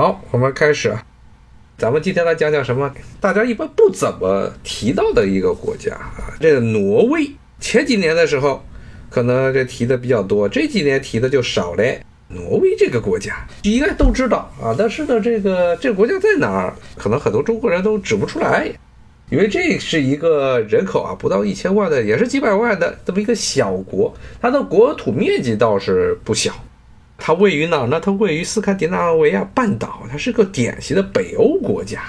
好，我们开始啊。咱们今天来讲讲什么？大家一般不怎么提到的一个国家啊，这个挪威。前几年的时候，可能这提的比较多，这几年提的就少嘞。挪威这个国家应该都知道啊，但是呢，这个这个国家在哪儿，可能很多中国人都指不出来，因为这是一个人口啊不到一千万的，也是几百万的这么一个小国，它的国土面积倒是不小。它位于哪儿呢？它位于斯堪的纳维亚半岛，它是个典型的北欧国家。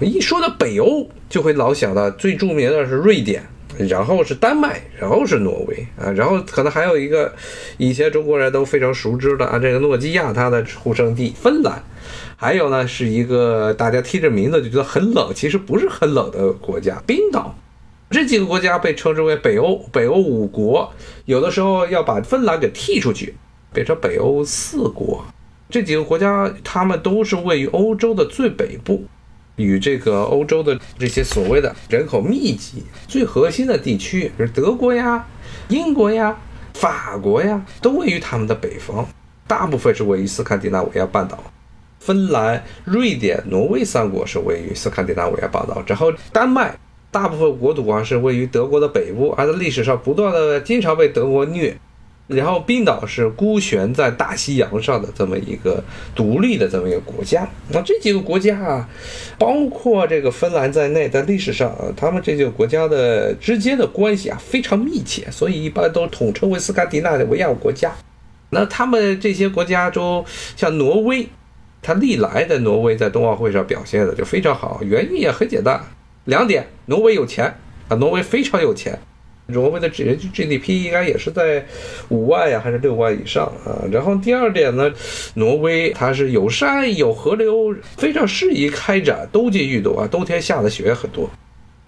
一说到北欧，就会老想到最著名的是瑞典，然后是丹麦，然后是挪威啊，然后可能还有一个以前中国人都非常熟知的啊，这个诺基亚它的出生地芬兰，还有呢是一个大家听着名字就觉得很冷，其实不是很冷的国家——冰岛。这几个国家被称之为北欧，北欧五国，有的时候要把芬兰给剔出去。变成北欧四国，这几个国家，他们都是位于欧洲的最北部，与这个欧洲的这些所谓的人口密集、最核心的地区，是德国呀、英国呀、法国呀，都位于他们的北方。大部分是位于斯堪的纳维亚半岛，芬兰、瑞典、挪威三国是位于斯堪的纳维亚半岛，然后丹麦大部分国土啊是位于德国的北部，而在历史上不断的经常被德国虐。然后冰岛是孤悬在大西洋上的这么一个独立的这么一个国家。那这几个国家啊，包括这个芬兰在内，在历史上啊，他们这几个国家的之间的关系啊非常密切，所以一般都统称为斯堪的纳维亚国家。那他们这些国家中，像挪威，它历来的挪威在冬奥会上表现的就非常好，原因也很简单，两点：挪威有钱啊，挪威非常有钱。挪威的人均 GDP 应该也是在五万呀，还是六万以上啊？然后第二点呢，挪威它是有山有河流，非常适宜开展冬季运动啊。冬天下的雪也很多。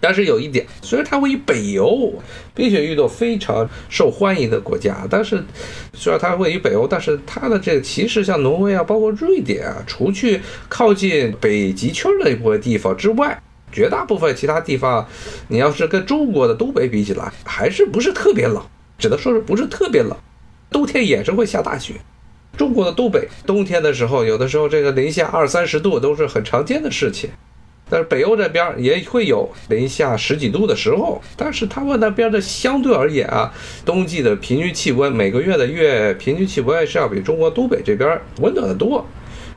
但是有一点，虽然它位于北欧，冰雪运动非常受欢迎的国家，但是虽然它位于北欧，但是它的这个其实像挪威啊，包括瑞典啊，除去靠近北极圈的一部分地方之外。绝大部分其他地方，你要是跟中国的东北比起来，还是不是特别冷，只能说是不是特别冷。冬天也是会下大雪。中国的东北冬天的时候，有的时候这个零下二三十度都是很常见的事情。但是北欧这边也会有零下十几度的时候，但是他们那边的相对而言啊，冬季的平均气温每个月的月平均气温是要比中国东北这边温暖的多。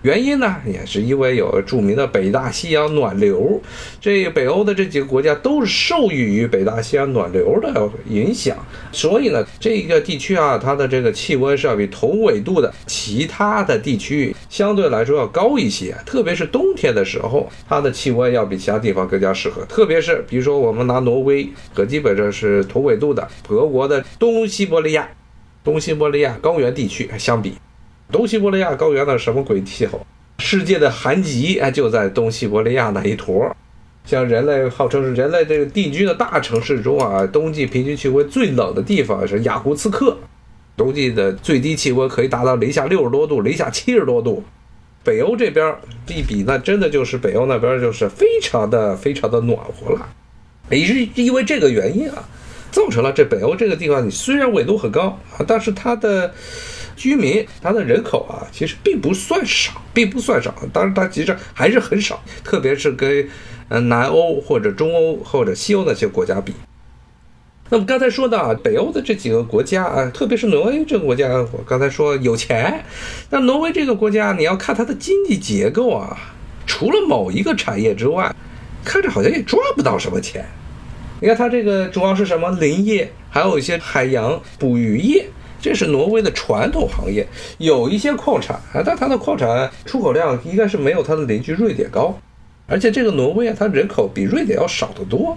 原因呢，也是因为有著名的北大西洋暖流，这北欧的这几个国家都是受益于北大西洋暖流的影响，所以呢，这个地区啊，它的这个气温是要比同纬度的其他的地区相对来说要高一些，特别是冬天的时候，它的气温要比其他地方更加适合。特别是比如说我们拿挪威和基本上是同纬度的德国的东西伯利亚、东西伯利亚高原地区相比。东西伯利亚高原的什么鬼气候？世界的寒极哎就在东西伯利亚那一坨。像人类号称是人类这个定居的大城市中啊，冬季平均气温最冷的地方是雅库茨克，冬季的最低气温可以达到零下六十多度、零下七十多度。北欧这边一比，那真的就是北欧那边就是非常的非常的暖和了。也是因为这个原因啊，造成了这北欧这个地方，你虽然纬度很高啊，但是它的。居民，他的人口啊，其实并不算少，并不算少。当然，它其实还是很少，特别是跟呃南欧或者中欧或者西欧那些国家比。那么刚才说到，北欧的这几个国家啊，特别是挪威这个国家，我刚才说有钱。那挪威这个国家，你要看它的经济结构啊，除了某一个产业之外，看着好像也赚不到什么钱。你看它这个主要是什么林业，还有一些海洋捕鱼业。这是挪威的传统行业，有一些矿产啊，但它的矿产出口量应该是没有它的邻居瑞典高，而且这个挪威啊，它人口比瑞典要少得多。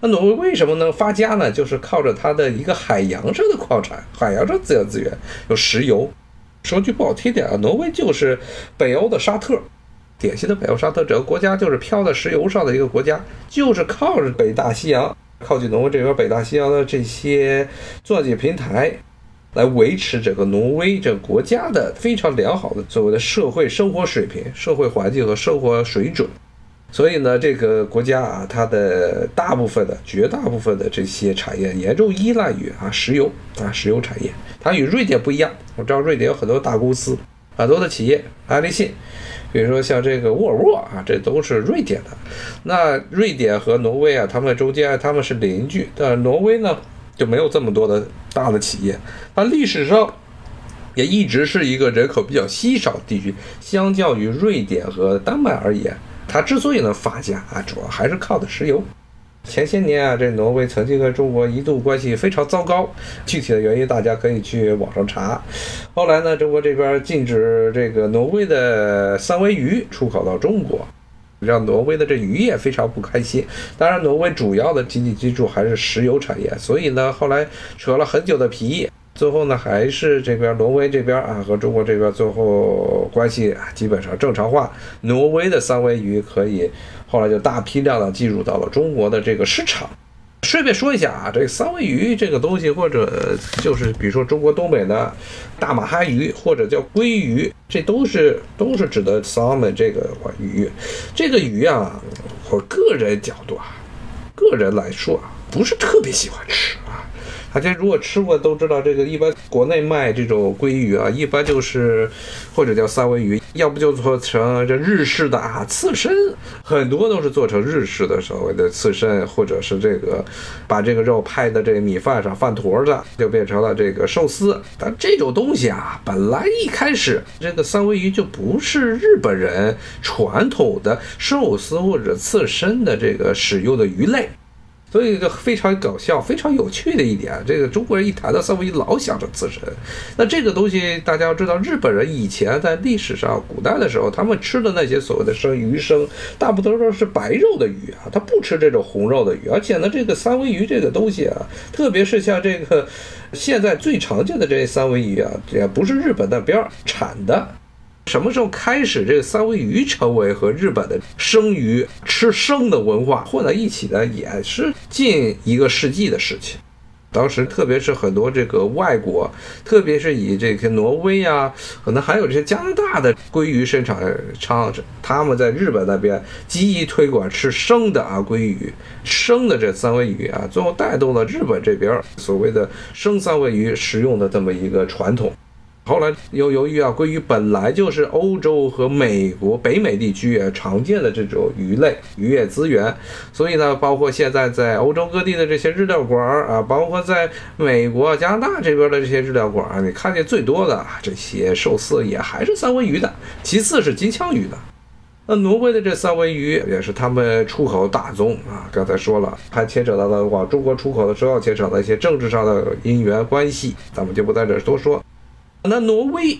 那挪威为什么能发家呢？就是靠着它的一个海洋上的矿产，海洋上自然资源有石油。说句不好听点啊，挪威就是北欧的沙特，典型的北欧沙特，整个国家就是漂在石油上的一个国家，就是靠着北大西洋，靠近挪威这边北大西洋的这些钻井平台。来维持整个挪威这个国家的非常良好的所谓的社会生活水平、社会环境和生活水准。所以呢，这个国家啊，它的大部分的、绝大部分的这些产业严重依赖于啊石油啊石油产业。它与瑞典不一样，我知道瑞典有很多大公司，很多的企业，爱立信，比如说像这个沃尔沃啊，这都是瑞典的。那瑞典和挪威啊，他们中间他们是邻居，但挪威呢就没有这么多的大的企业。它历史上也一直是一个人口比较稀少的地区，相较于瑞典和丹麦而言，它之所以能发家啊，主要还是靠的石油。前些年啊，这挪威曾经和中国一度关系非常糟糕，具体的原因大家可以去网上查。后来呢，中国这边禁止这个挪威的三文鱼出口到中国，让挪威的这渔业非常不开心。当然，挪威主要的经济支柱还是石油产业，所以呢，后来扯了很久的皮。最后呢，还是这边挪威这边啊和中国这边最后关系基本上正常化。挪威的三文鱼可以后来就大批量的进入到了中国的这个市场。顺便说一下啊，这三文鱼这个东西，或者就是比如说中国东北的大马哈鱼或者叫鲑鱼，这都是都是指的 salmon 这个鱼。这个鱼啊，我个人角度啊，个人来说啊，不是特别喜欢吃啊。大家如果吃过都知道，这个一般国内卖这种鲑鱼啊，一般就是或者叫三文鱼，要不就做成这日式的啊刺身，很多都是做成日式的所谓的刺身，或者是这个把这个肉拍在这个米饭上，饭坨子就变成了这个寿司。但这种东西啊，本来一开始这个三文鱼就不是日本人传统的寿司或者刺身的这个使用的鱼类。所以就非常搞笑、非常有趣的一点，这个中国人一谈到三文鱼，老想着刺身。那这个东西大家要知道，日本人以前在历史上、古代的时候，他们吃的那些所谓的生鱼生，大部分都是白肉的鱼啊，他不吃这种红肉的鱼。而且呢，这个三文鱼这个东西啊，特别是像这个现在最常见的这些三文鱼啊，也不是日本那边产的。什么时候开始，这个三文鱼成为和日本的生鱼吃生的文化混在一起的，也是近一个世纪的事情。当时，特别是很多这个外国，特别是以这个挪威啊，可能还有这些加拿大的鲑鱼生产厂，他们在日本那边积极推广吃生的啊鲑鱼，生的这三文鱼啊，最后带动了日本这边所谓的生三文鱼食用的这么一个传统。后来又由于啊，鲑鱼本来就是欧洲和美国、北美地区也常见的这种鱼类渔业资源，所以呢，包括现在在欧洲各地的这些日料馆儿啊，包括在美国、加拿大这边的这些日料馆儿，你看见最多的这些寿司也还是三文鱼的，其次是金枪鱼的。那挪威的这三文鱼也是他们出口大宗啊，刚才说了，还牵扯到了往中国出口的时候牵扯到一些政治上的因缘关系，咱们就不在这多说。那挪威，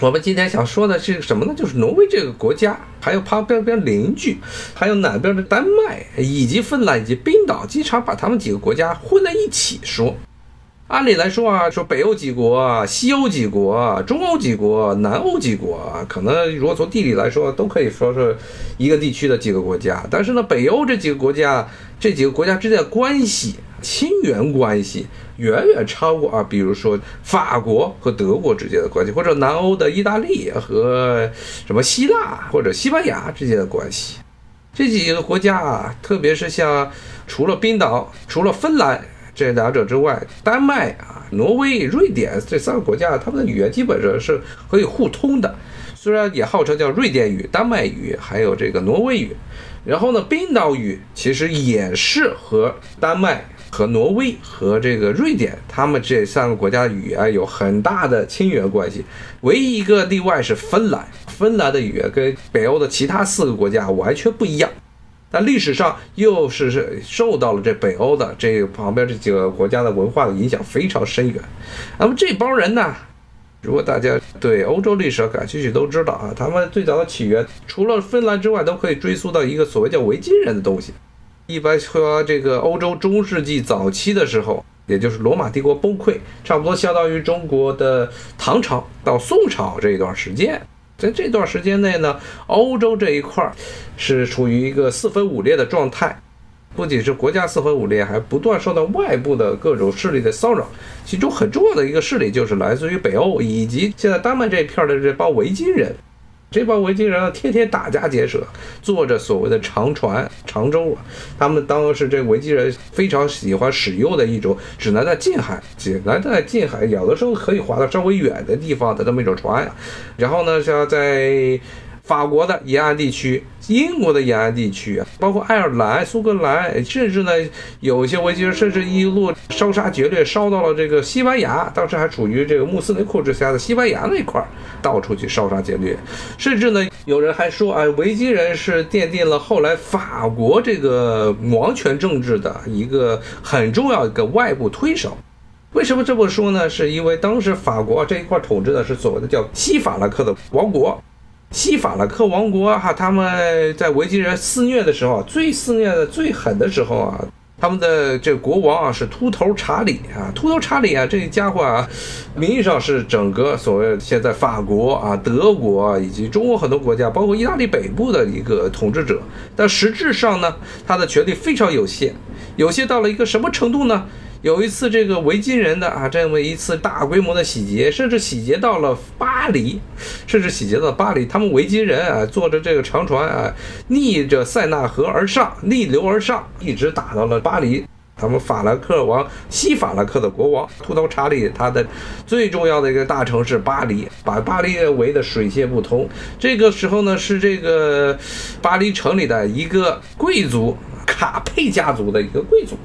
我们今天想说的是什么呢？就是挪威这个国家，还有旁边边邻居，还有南边的丹麦，以及芬兰以及冰岛，经常把他们几个国家混在一起说。按理来说啊，说北欧几国、西欧几国、中欧几国、南欧几国，可能如果从地理来说，都可以说是一个地区的几个国家。但是呢，北欧这几个国家，这几个国家之间的关系，亲缘关系。远远超过啊，比如说法国和德国之间的关系，或者南欧的意大利和什么希腊或者西班牙之间的关系。这几个国家啊，特别是像除了冰岛、除了芬兰这两者之外，丹麦啊、挪威、瑞典这三个国家，他们的语言基本上是可以互通的。虽然也号称叫瑞典语、丹麦语，还有这个挪威语。然后呢，冰岛语其实也是和丹麦。和挪威和这个瑞典，他们这三个国家的语言有很大的亲缘关系。唯一一个例外是芬兰，芬兰的语言跟北欧的其他四个国家完全不一样。但历史上又是是受到了这北欧的这旁边这几个国家的文化的影响非常深远。那么这帮人呢，如果大家对欧洲历史感兴趣，都知道啊，他们最早的起源除了芬兰之外，都可以追溯到一个所谓叫维京人的东西。一般说，这个欧洲中世纪早期的时候，也就是罗马帝国崩溃，差不多相当于中国的唐朝到宋朝这一段时间。在这段时间内呢，欧洲这一块儿是处于一个四分五裂的状态，不仅是国家四分五裂，还不断受到外部的各种势力的骚扰。其中很重要的一个势力就是来自于北欧以及现在丹麦这一片的这帮维京人。这帮维京人啊，天天打家劫舍，坐着所谓的长船、长舟啊。他们当时这维京人非常喜欢使用的一种，只能在近海，只能在近海，有的时候可以划到稍微远的地方的这么一种船。然后呢，像在。法国的沿岸地区、英国的沿岸地区，包括爱尔兰、苏格兰，甚至呢，有些维京人甚至一路烧杀劫掠，烧到了这个西班牙，当时还处于这个穆斯林控制下的西班牙那块儿，到处去烧杀劫掠。甚至呢，有人还说啊，维京人是奠定了后来法国这个王权政治的一个很重要一个外部推手。为什么这么说呢？是因为当时法国这一块统治的是所谓的叫西法兰克的王国。西法兰克王国哈，他们在维京人肆虐的时候，最肆虐的最狠的时候啊，他们的这国王啊是秃头查理啊，秃头查理啊，这家伙啊，名义上是整个所谓现在法国啊、德国以及中国很多国家，包括意大利北部的一个统治者，但实质上呢，他的权力非常有限，有限到了一个什么程度呢？有一次，这个维京人的啊，这么一次大规模的洗劫，甚至洗劫到了巴黎，甚至洗劫到巴黎。他们维京人啊，坐着这个长船啊，逆着塞纳河而上，逆流而上，一直打到了巴黎。他们法兰克王西法兰克的国王秃头查理，他的最重要的一个大城市巴黎，把巴黎围得水泄不通。这个时候呢，是这个巴黎城里的一个贵族卡佩家族的一个贵族。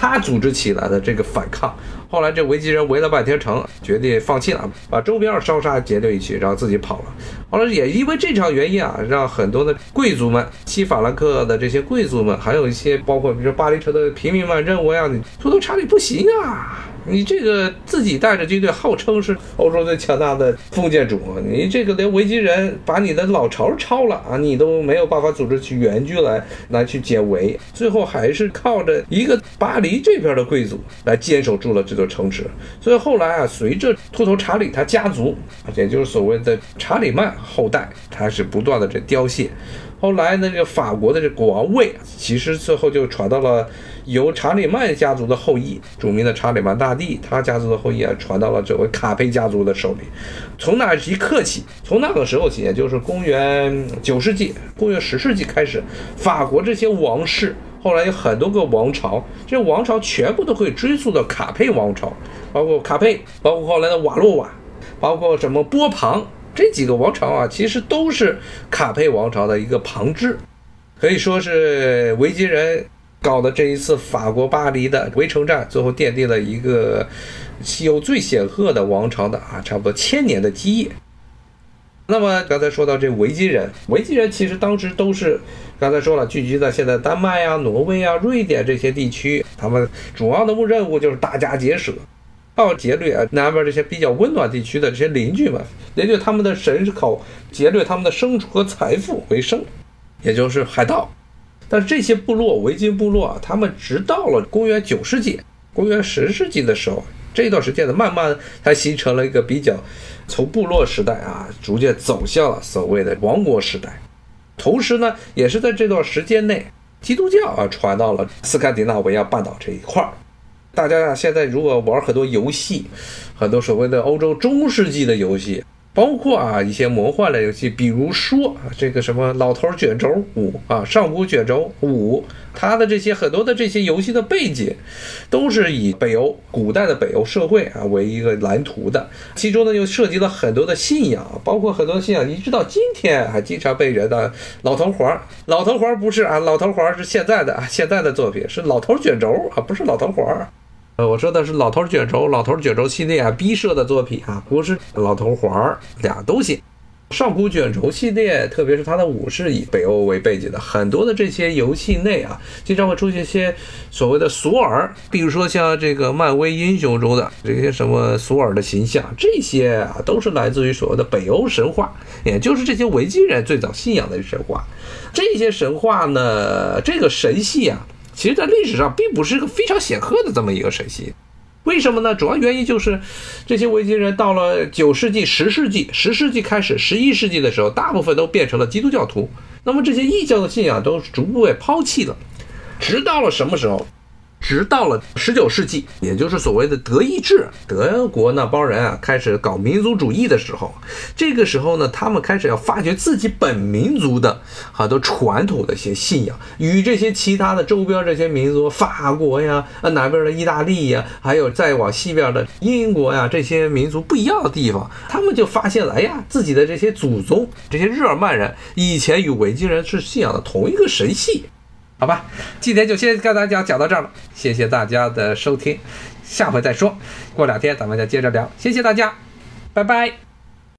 他组织起来的这个反抗，后来这维京人围了半天城，决定放弃了，把周边烧杀劫掠一起，然后自己跑了。后来也因为这场原因啊，让很多的贵族们，西法兰克的这些贵族们，还有一些包括比如说巴黎城的平民们，认为啊，你秃头查理不行啊。你这个自己带着军队，号称是欧洲最强大的封建主，你这个连维京人把你的老巢抄了啊，你都没有办法组织起援军来来去解围，最后还是靠着一个巴黎这边的贵族来坚守住了这座城池。所以后来啊，随着秃头查理他家族，也就是所谓的查理曼后代，他是不断的这凋谢。后来呢，这个法国的这国王位，其实最后就传到了由查理曼家族的后裔，著名的查理曼大帝，他家族的后裔啊，传到了这位卡佩家族的手里。从那一刻起，从那个时候起，也就是公元九世纪、公元十世纪开始，法国这些王室，后来有很多个王朝，这王朝全部都可以追溯到卡佩王朝，包括卡佩，包括后来的瓦洛瓦，包括什么波旁。这几个王朝啊，其实都是卡佩王朝的一个旁支，可以说是维京人搞的这一次法国巴黎的围城战，最后奠定了一个西欧最显赫的王朝的啊，差不多千年的基业。那么刚才说到这维京人，维京人其实当时都是刚才说了，聚集在现在丹麦啊、挪威啊、瑞典这些地区，他们主要的任务就是打家劫舍。靠劫掠啊，南边这些比较温暖地区的这些邻居们，也就他们的神口劫掠他们的牲畜和财富为生，也就是海盗。但是这些部落，维京部落啊，他们直到了公元九世纪、公元十世纪的时候，这段时间呢，慢慢才形成了一个比较从部落时代啊，逐渐走向了所谓的王国时代。同时呢，也是在这段时间内，基督教啊传到了斯堪的纳维亚半岛这一块儿。大家呀，现在如果玩很多游戏，很多所谓的欧洲中世纪的游戏，包括啊一些魔幻类游戏，比如说啊这个什么老头卷轴五啊上古卷轴五，它的这些很多的这些游戏的背景，都是以北欧古代的北欧社会啊为一个蓝图的，其中呢又涉及了很多的信仰，包括很多信仰，一直到今天还经常被人的老头环，老头环不是啊，老头环是现在的啊现在的作品，是老头卷轴啊，不是老头环。我说的是老头卷轴，老头卷轴系列啊，B 社的作品啊，不是老头环儿俩东西。上古卷轴系列，特别是它的五是以北欧为背景的，很多的这些游戏内啊，经常会出现一些所谓的索尔，比如说像这个漫威英雄中的这些什么索尔的形象，这些啊都是来自于所谓的北欧神话，也就是这些维京人最早信仰的神话。这些神话呢，这个神系啊。其实，在历史上并不是一个非常显赫的这么一个神系，为什么呢？主要原因就是这些维京人到了九世纪、十世纪、十世纪开始、十一世纪的时候，大部分都变成了基督教徒。那么这些异教的信仰都逐步被抛弃了，直到了什么时候？直到了十九世纪，也就是所谓的德意志，德国那帮人啊开始搞民族主义的时候，这个时候呢，他们开始要发掘自己本民族的很多传统的一些信仰，与这些其他的周边这些民族，法国呀、啊南边的意大利呀，还有再往西边的英国呀这些民族不一样的地方，他们就发现了，哎呀，自己的这些祖宗，这些日耳曼人以前与维京人是信仰的同一个神系。好吧，今天就先跟大家讲到这儿了，谢谢大家的收听，下回再说，过两天咱们再接着聊，谢谢大家，拜拜。